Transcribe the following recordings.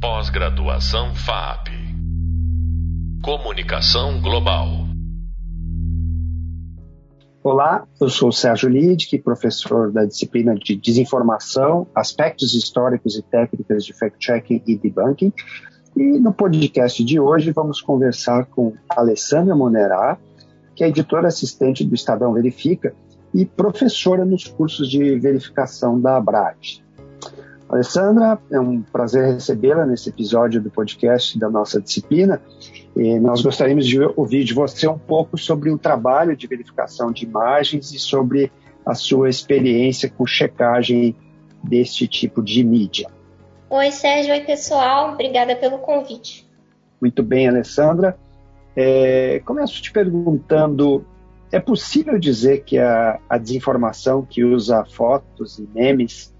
Pós-graduação FAP. Comunicação Global. Olá, eu sou Sérgio Lidic, professor da disciplina de Desinformação, Aspectos Históricos e Técnicas de Fact-Checking e Debunking. E no podcast de hoje vamos conversar com Alessandra Monerá, que é editora assistente do Estadão Verifica e professora nos cursos de verificação da Abrad. Alessandra, é um prazer recebê-la nesse episódio do podcast da nossa disciplina. E nós gostaríamos de ouvir de você um pouco sobre o trabalho de verificação de imagens e sobre a sua experiência com checagem deste tipo de mídia. Oi, Sérgio. Oi, pessoal. Obrigada pelo convite. Muito bem, Alessandra. É, começo te perguntando: é possível dizer que a, a desinformação que usa fotos e memes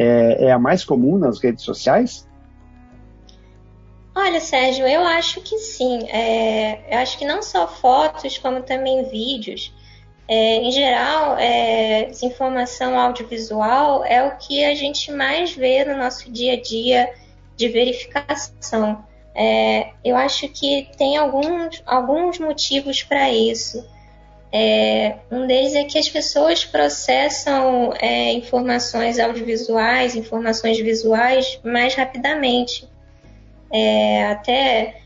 é, é a mais comum nas redes sociais? Olha, Sérgio, eu acho que sim. É, eu acho que não só fotos, como também vídeos. É, em geral, é, desinformação audiovisual é o que a gente mais vê no nosso dia a dia de verificação. É, eu acho que tem alguns, alguns motivos para isso. É, um deles é que as pessoas processam é, informações audiovisuais, informações visuais mais rapidamente. É, até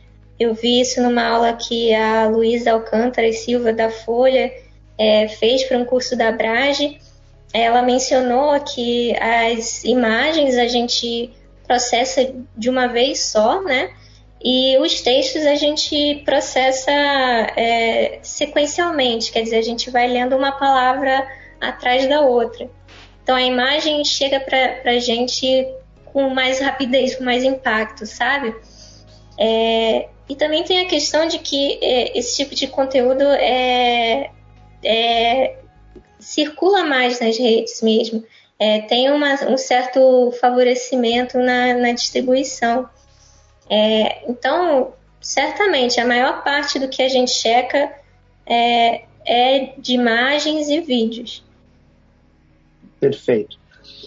eu vi isso numa aula que a Luísa Alcântara e Silva da Folha é, fez para um curso da Brage. Ela mencionou que as imagens a gente processa de uma vez só, né? E os textos a gente processa é, sequencialmente, quer dizer, a gente vai lendo uma palavra atrás da outra. Então a imagem chega para a gente com mais rapidez, com mais impacto, sabe? É, e também tem a questão de que é, esse tipo de conteúdo é, é circula mais nas redes mesmo. É, tem uma, um certo favorecimento na, na distribuição. É, então, certamente, a maior parte do que a gente checa é, é de imagens e vídeos. Perfeito.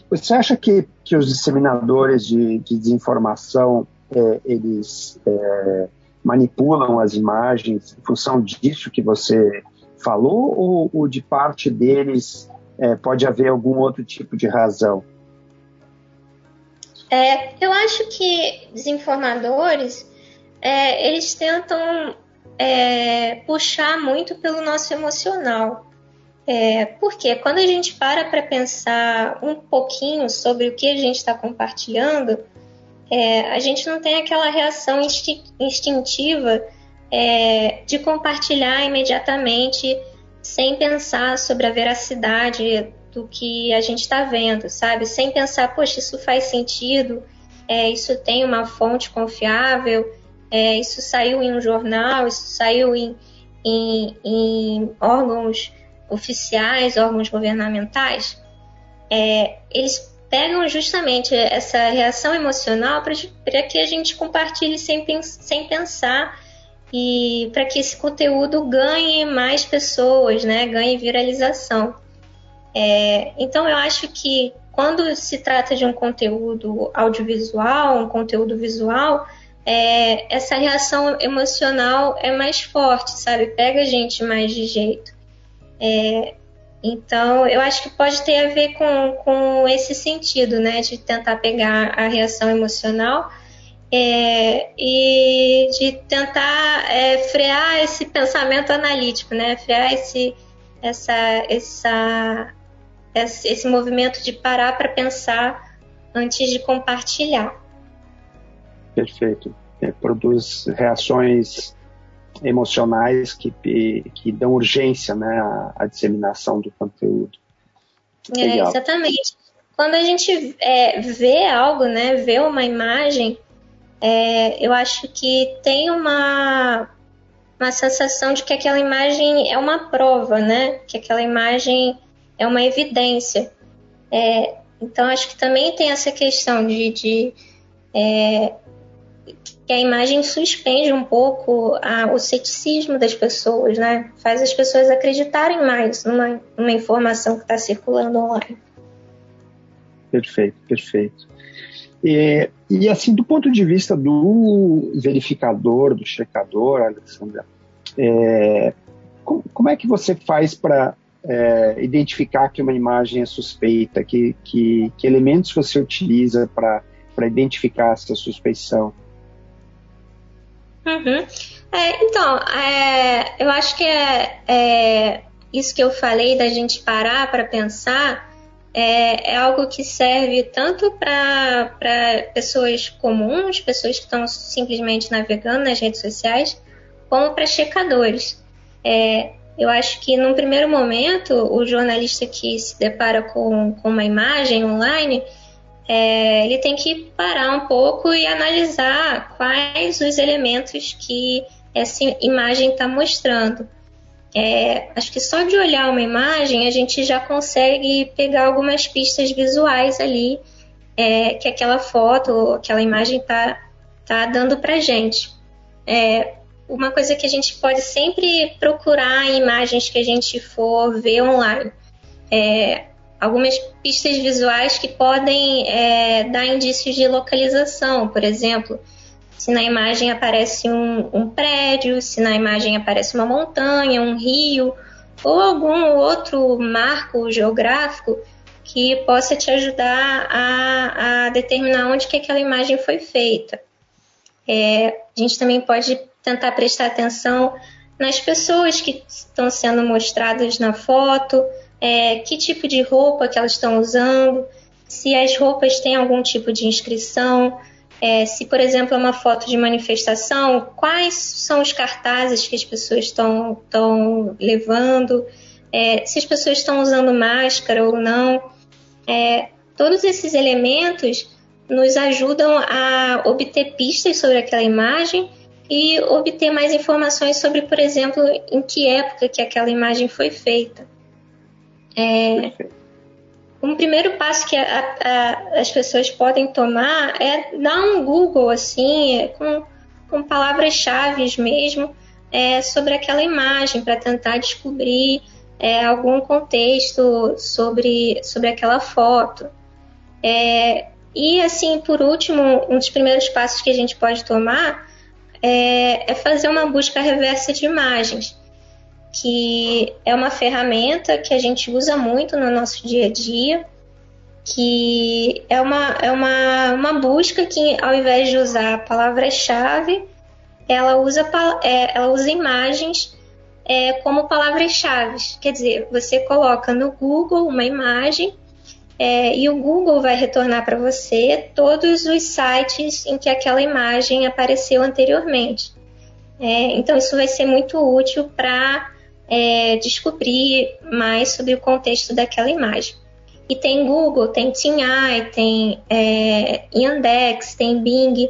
Você acha que, que os disseminadores de, de desinformação é, eles é, manipulam as imagens em função disso que você falou ou, ou de parte deles é, pode haver algum outro tipo de razão? É, eu acho que desinformadores é, eles tentam é, puxar muito pelo nosso emocional. É, porque quando a gente para para pensar um pouquinho sobre o que a gente está compartilhando, é, a gente não tem aquela reação instintiva é, de compartilhar imediatamente sem pensar sobre a veracidade do que a gente está vendo, sabe? Sem pensar, poxa, isso faz sentido, é, isso tem uma fonte confiável, é, isso saiu em um jornal, isso saiu em, em, em órgãos oficiais, órgãos governamentais. É, eles pegam justamente essa reação emocional para que a gente compartilhe sem, sem pensar e para que esse conteúdo ganhe mais pessoas, né, ganhe viralização. É, então, eu acho que quando se trata de um conteúdo audiovisual, um conteúdo visual, é, essa reação emocional é mais forte, sabe? Pega a gente mais de jeito. É, então, eu acho que pode ter a ver com, com esse sentido, né? De tentar pegar a reação emocional é, e de tentar é, frear esse pensamento analítico, né? Frear esse, essa, essa esse movimento de parar para pensar antes de compartilhar. Perfeito. É, produz reações emocionais que, que dão urgência né, à, à disseminação do conteúdo. É, exatamente. Quando a gente é, vê algo, né, vê uma imagem, é, eu acho que tem uma, uma sensação de que aquela imagem é uma prova, né? Que aquela imagem é uma evidência. É, então, acho que também tem essa questão de, de é, que a imagem suspende um pouco a, o ceticismo das pessoas, né? Faz as pessoas acreditarem mais numa, numa informação que está circulando online. Perfeito, perfeito. E, e, assim, do ponto de vista do verificador, do checador, Alessandra, é, como, como, é que você faz para é, identificar que uma imagem é suspeita? Que, que, que elementos você utiliza para identificar essa suspeição? Uhum. É, então, é, eu acho que é, é, isso que eu falei da gente parar para pensar é, é, algo que serve tanto para pessoas comuns, pessoas que estão simplesmente navegando nas redes sociais, como para checadores. Eu acho que num primeiro momento, o jornalista que se depara com, com uma imagem online, é, ele tem que parar um pouco e analisar quais os elementos que essa imagem está mostrando. É, acho que só de olhar uma imagem a gente já consegue pegar algumas pistas visuais ali é, que aquela foto, aquela imagem está tá dando para gente. É, uma coisa que a gente pode sempre procurar em imagens que a gente for ver online. É, algumas pistas visuais que podem é, dar indícios de localização, por exemplo, se na imagem aparece um, um, prédio, se na imagem aparece uma montanha, um rio ou algum outro marco geográfico que possa te ajudar a, a determinar onde que aquela imagem foi feita. É, a gente também pode tentar prestar atenção nas pessoas que estão sendo mostradas na foto, é, que tipo de roupa que elas estão usando, se as roupas têm algum tipo de inscrição, é, se, por exemplo, é uma foto de manifestação, quais são os cartazes que as pessoas estão levando, é, se as pessoas estão usando máscara ou não. É, todos esses elementos nos ajudam a obter pistas sobre aquela imagem e obter mais informações sobre, por exemplo, em que época que aquela imagem foi feita. É, um primeiro passo que a, a, as pessoas podem tomar é dar um Google assim, é, com, com palavras-chave mesmo, é, sobre aquela imagem, para tentar descobrir é, algum contexto sobre, sobre aquela foto. É, e assim, por último, um dos primeiros passos que a gente pode tomar é, é fazer uma busca reversa de imagens que é uma ferramenta que a gente usa muito no nosso dia a dia, que é uma, é uma, uma busca que, ao invés de usar palavras-chave, ela usa, é, ela usa imagens é, como palavras-chave. Quer dizer, você coloca no Google uma imagem é, e o Google vai retornar para você todos os sites em que aquela imagem apareceu anteriormente. É, então, isso vai ser muito útil para é, descobrir mais sobre o contexto daquela imagem. E tem Google, tem TinEye, tem é, Yandex, tem Bing,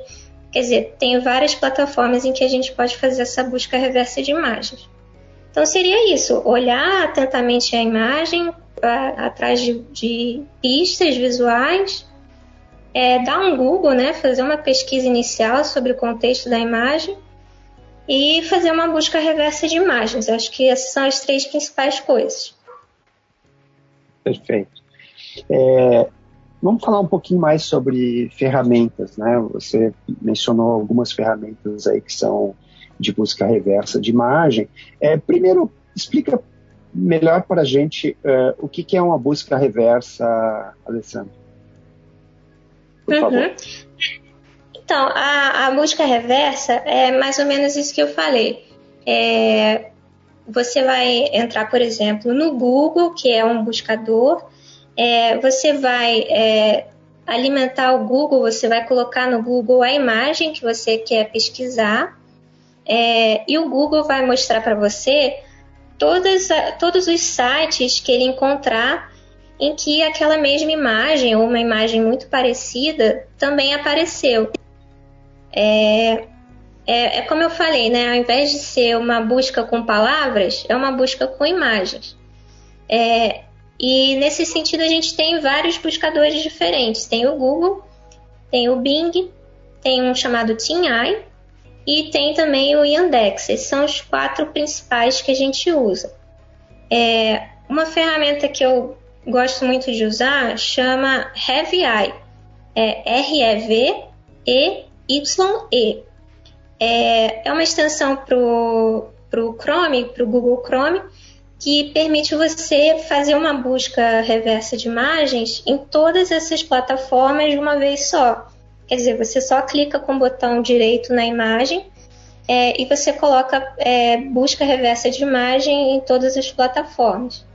quer dizer, tem várias plataformas em que a gente pode fazer essa busca reversa de imagens. Então seria isso, olhar atentamente a imagem, a, atrás de, de, pistas visuais, é, dar um Google, né, fazer uma pesquisa inicial sobre o contexto da imagem e fazer uma busca reversa de imagens. Acho que essas são as três principais coisas. Perfeito. É, vamos falar um pouquinho mais sobre ferramentas, né? Você mencionou algumas ferramentas aí que são de busca reversa de imagem. É, primeiro, explica melhor para a gente uh, o que, que, é uma busca reversa, Alessandro. Por uhum. favor. Então, a, a busca reversa é mais ou menos isso que eu falei. É, você vai entrar, por exemplo, no Google, que é um buscador, é, você vai é, alimentar o Google, você vai colocar no Google a imagem que você quer pesquisar, é, e o Google vai mostrar para você todas, todos os sites que ele encontrar em que aquela mesma imagem ou uma imagem muito parecida também apareceu. É, é, é, como eu falei, né? Ao invés de ser uma busca com palavras, é uma busca com imagens. É, e nesse sentido a gente tem vários buscadores diferentes. Tem o Google, tem o Bing, tem um chamado TinEye e tem também o Yandex. Esses são os quatro principais que a gente usa. É, uma ferramenta que eu gosto muito de usar chama Heavy Eye é R-E-V-E-Y-E. É, é uma extensão para o Chrome, para o Google Chrome, que permite você fazer uma busca reversa de imagens em todas essas plataformas de uma vez só. Quer dizer, você só clica com o botão direito na imagem é, e você coloca é, busca reversa de imagem em todas as plataformas.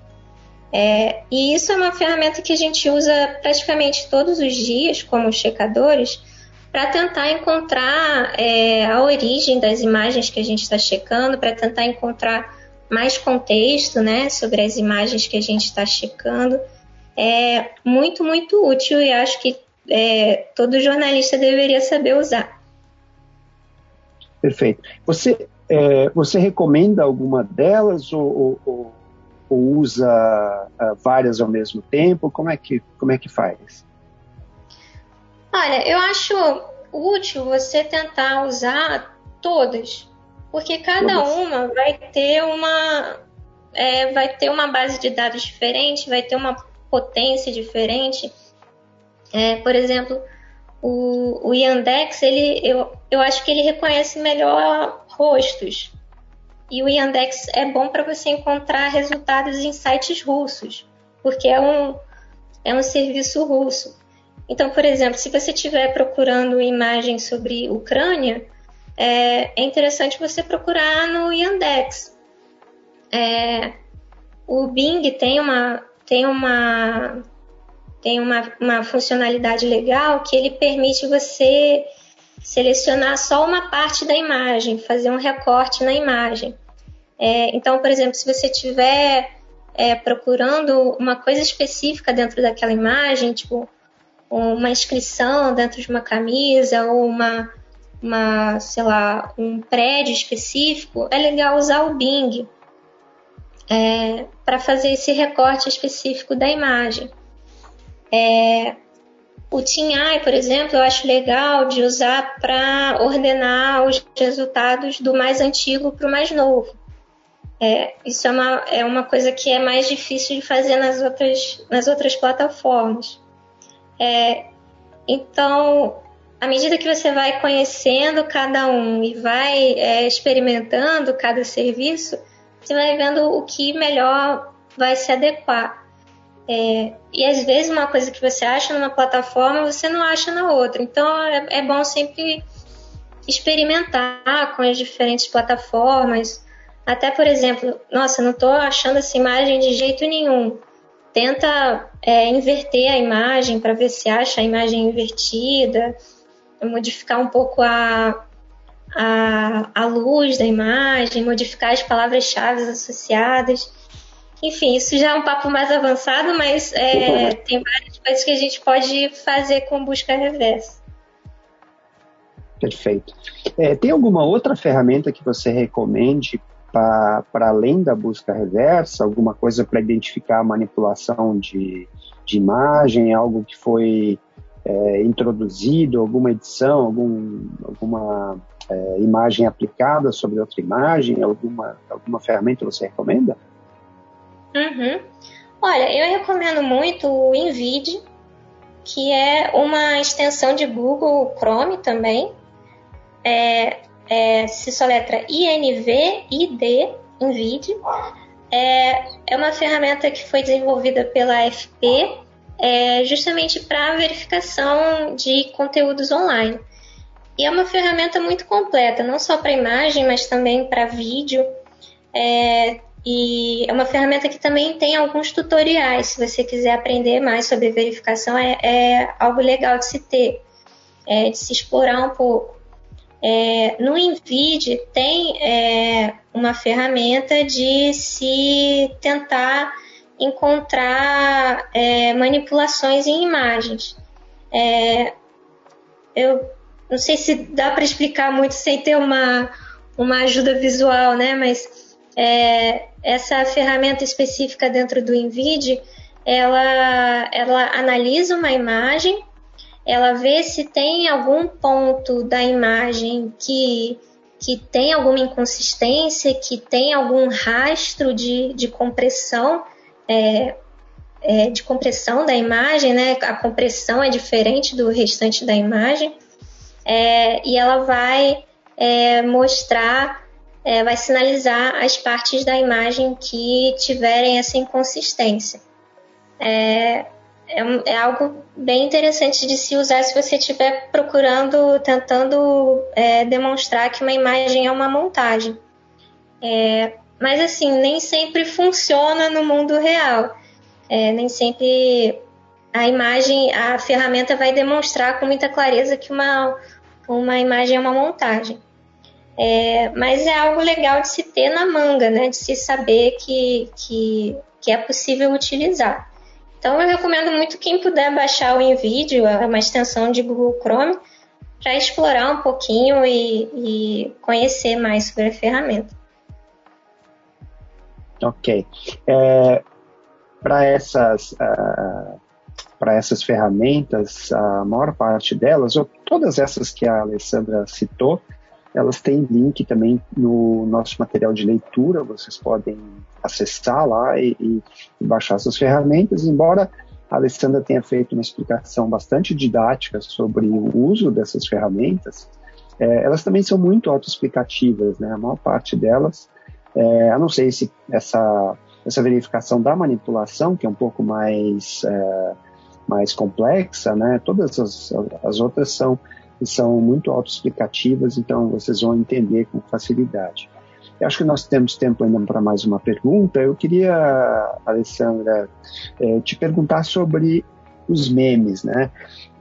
É, e isso é uma ferramenta que a gente usa praticamente todos os dias como checadores para tentar encontrar é, a origem das imagens que a gente está checando, para tentar encontrar mais contexto né, sobre as imagens que a gente está checando. É muito, muito útil e acho que é, todo jornalista deveria saber usar. Perfeito. Você, é, você recomenda alguma delas ou, ou, ou usa uh, várias ao mesmo tempo? Como é que, como é que faz? Olha, eu acho útil você tentar usar todas, porque cada uma vai ter uma é, vai ter uma base de dados diferente, vai ter uma potência diferente. É, por exemplo, o, o Yandex, ele, eu, eu acho que ele reconhece melhor rostos. E o Yandex é bom para você encontrar resultados em sites russos, porque é um, é um serviço russo. Então, por exemplo, se você estiver procurando imagens sobre Ucrânia, é, é interessante você procurar no Yandex. É, o Bing tem uma, tem uma, tem uma, uma funcionalidade legal que ele permite você selecionar só uma parte da imagem, fazer um recorte na imagem. É, então, por exemplo, se você estiver é, procurando uma coisa específica dentro daquela imagem, tipo uma inscrição dentro de uma camisa ou uma, uma, sei lá, um prédio específico, é legal usar o Bing é, para fazer esse recorte específico da imagem. É, o TinEye, por exemplo, eu acho legal de usar para ordenar os resultados do mais antigo para o mais novo. É, isso é uma, é uma coisa que é mais difícil de fazer nas outras, nas outras plataformas. É, então, à medida que você vai conhecendo cada um e vai é, experimentando cada serviço, você vai vendo o que melhor vai se adequar. É, e às vezes uma coisa que você acha numa plataforma você não acha na outra. Então é, é bom sempre experimentar com as diferentes plataformas. Até, por exemplo, nossa, não estou achando essa imagem de jeito nenhum. Tenta é, inverter a imagem para ver se acha a imagem invertida, modificar um pouco a, a, a luz da imagem, modificar as palavras-chave associadas. Enfim, isso já é um papo mais avançado, mas é, tem várias coisas que a gente pode fazer com busca reversa. Perfeito. É, tem alguma outra ferramenta que você recomende para além da busca reversa? Alguma coisa para identificar a manipulação de, de imagem? Algo que foi é, introduzido, alguma edição, algum, alguma é, imagem aplicada sobre outra imagem? Alguma, alguma ferramenta você recomenda? Uhum. Olha, eu recomendo muito o InVid, que é uma extensão de Google Chrome também. É, é, se soletra INVID, InVid. É, é uma ferramenta que foi desenvolvida pela FP é, justamente para verificação de conteúdos online. E é uma ferramenta muito completa, não só para imagem, mas também para vídeo. É, e é uma ferramenta que também tem alguns tutoriais. Se você quiser aprender mais sobre verificação, é, é algo legal de se ter, é, de se explorar um pouco. É, no Invid tem é, uma ferramenta de se tentar encontrar é, manipulações em imagens. É, eu não sei se dá para explicar muito sem ter uma, uma ajuda visual, né? Mas é, essa ferramenta específica dentro do InVid, ela, ela analisa uma imagem, ela vê se tem algum ponto da imagem que, que tem alguma inconsistência, que tem algum rastro de, de compressão, é, é, de compressão da imagem, né? A compressão é diferente do restante da imagem. É, e ela vai é, mostrar, é, vai sinalizar as partes da imagem que tiverem essa inconsistência. É, é, é, algo bem interessante de se usar se você estiver procurando, tentando é, demonstrar que uma imagem é uma montagem. É, mas assim, nem sempre funciona no mundo real. É, nem sempre a imagem, a ferramenta vai demonstrar com muita clareza que uma, uma imagem é uma montagem. É, mas é algo legal de se ter na manga, né? De se saber que, que, que é possível utilizar. Então eu recomendo muito quem puder baixar o InVideo, é uma extensão de Google Chrome, para explorar um pouquinho e, e, conhecer mais sobre a ferramenta. Ok. É, para essas uh, para essas ferramentas, a maior parte delas, ou todas essas que a Alessandra citou, elas têm link também no nosso material de leitura, vocês podem acessar lá e, e, baixar essas ferramentas, embora a Alessandra tenha feito uma explicação bastante didática sobre o uso dessas ferramentas, é, elas também são muito autoexplicativas, né? A maior parte delas, é, a não ser se essa, essa verificação da manipulação, que é um pouco mais, é, mais complexa, né? Todas as, as outras são que são muito autoexplicativas, então vocês vão entender com facilidade. Eu acho que nós temos tempo ainda para mais uma pergunta. Eu queria, Alessandra, é, te perguntar sobre os memes, né?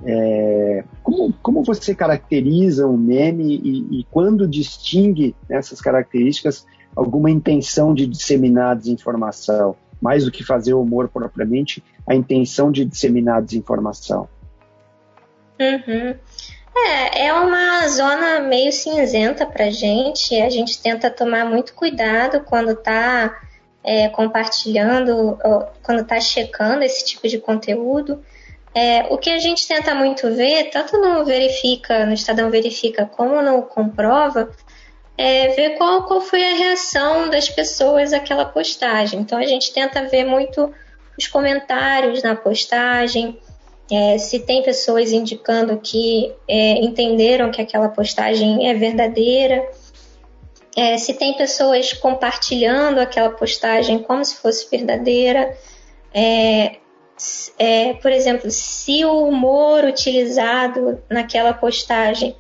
É, como, como você caracteriza um meme e, e quando distingue nessas características alguma intenção de disseminar desinformação? Mais do que fazer humor propriamente, a intenção de disseminar desinformação. Uhum. É, é uma zona meio cinzenta para gente. A gente tenta tomar muito cuidado quando está é, compartilhando, quando está checando esse tipo de conteúdo. É, o que a gente tenta muito ver, tanto no Verifica, no Estadão Verifica, como no Comprova, é ver qual, qual foi a reação das pessoas àquela postagem. Então a gente tenta ver muito os comentários na postagem, é, se tem pessoas indicando que é, entenderam que aquela postagem é verdadeira, é, se tem pessoas compartilhando aquela postagem como se fosse verdadeira, é, é, por exemplo, se o humor utilizado naquela postagem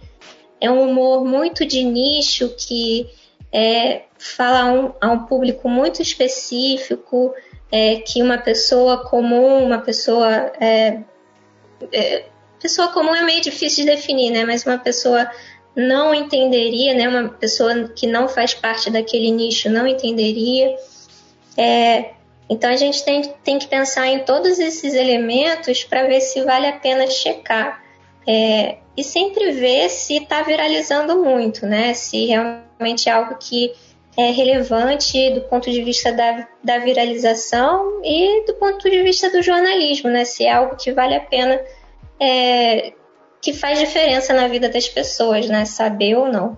é um humor muito de nicho que é, fala a um, a um público muito específico, é, que uma pessoa comum, uma pessoa é, é, pessoa comum é meio difícil de definir, né? Mas uma pessoa não entenderia, né? Uma pessoa que não faz parte daquele nicho não entenderia. É, então a gente tem, tem que pensar em todos esses elementos para ver se vale a pena checar. É, e sempre ver se está viralizando muito, né? Se realmente é algo que é relevante do ponto de vista da, da viralização e do ponto de vista do jornalismo, né? Se é algo que vale a pena, é, que faz diferença na vida das pessoas, né? Saber ou não.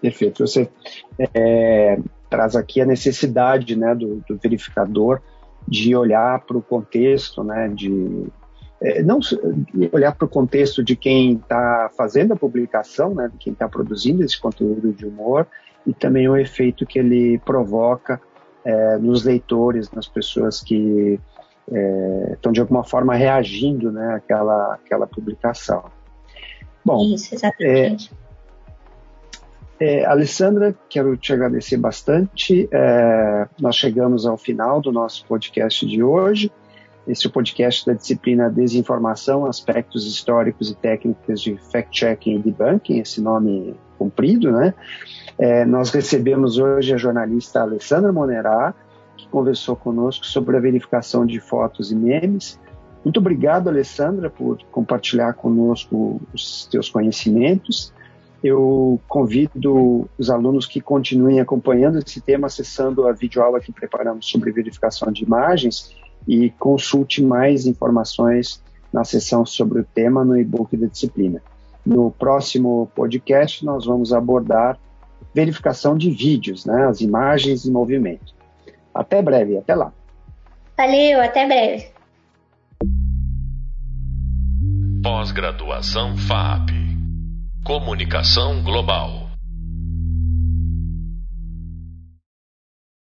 Perfeito. Você é, traz aqui a necessidade né, do, do verificador de olhar para o contexto, né, de é, não olhar para o contexto de quem está fazendo a publicação, né, de quem está produzindo esse conteúdo de humor, e também o efeito que ele provoca é, nos leitores, nas pessoas que é, estão de alguma forma reagindo né, àquela, àquela publicação. Bom, Isso, exatamente. É, é, Alessandra, quero te agradecer bastante. É, nós chegamos ao final do nosso podcast de hoje. Esse é o podcast da disciplina Desinformação, Aspectos Históricos e Técnicas de Fact-Checking e Debunking, esse nome comprido, né? É, nós recebemos hoje a jornalista Alessandra Monerá, que conversou conosco sobre a verificação de fotos e memes. Muito obrigado, Alessandra, por compartilhar conosco os teus conhecimentos. Eu convido os alunos que continuem acompanhando esse tema, acessando a videoaula que preparamos sobre verificação de imagens e consulte mais informações na seção sobre o tema no e-book da disciplina. No próximo podcast, nós vamos abordar verificação de vídeos, né, as imagens em movimento. Até breve, até lá. Valeu, até breve. Pós-graduação FAP Comunicação Global.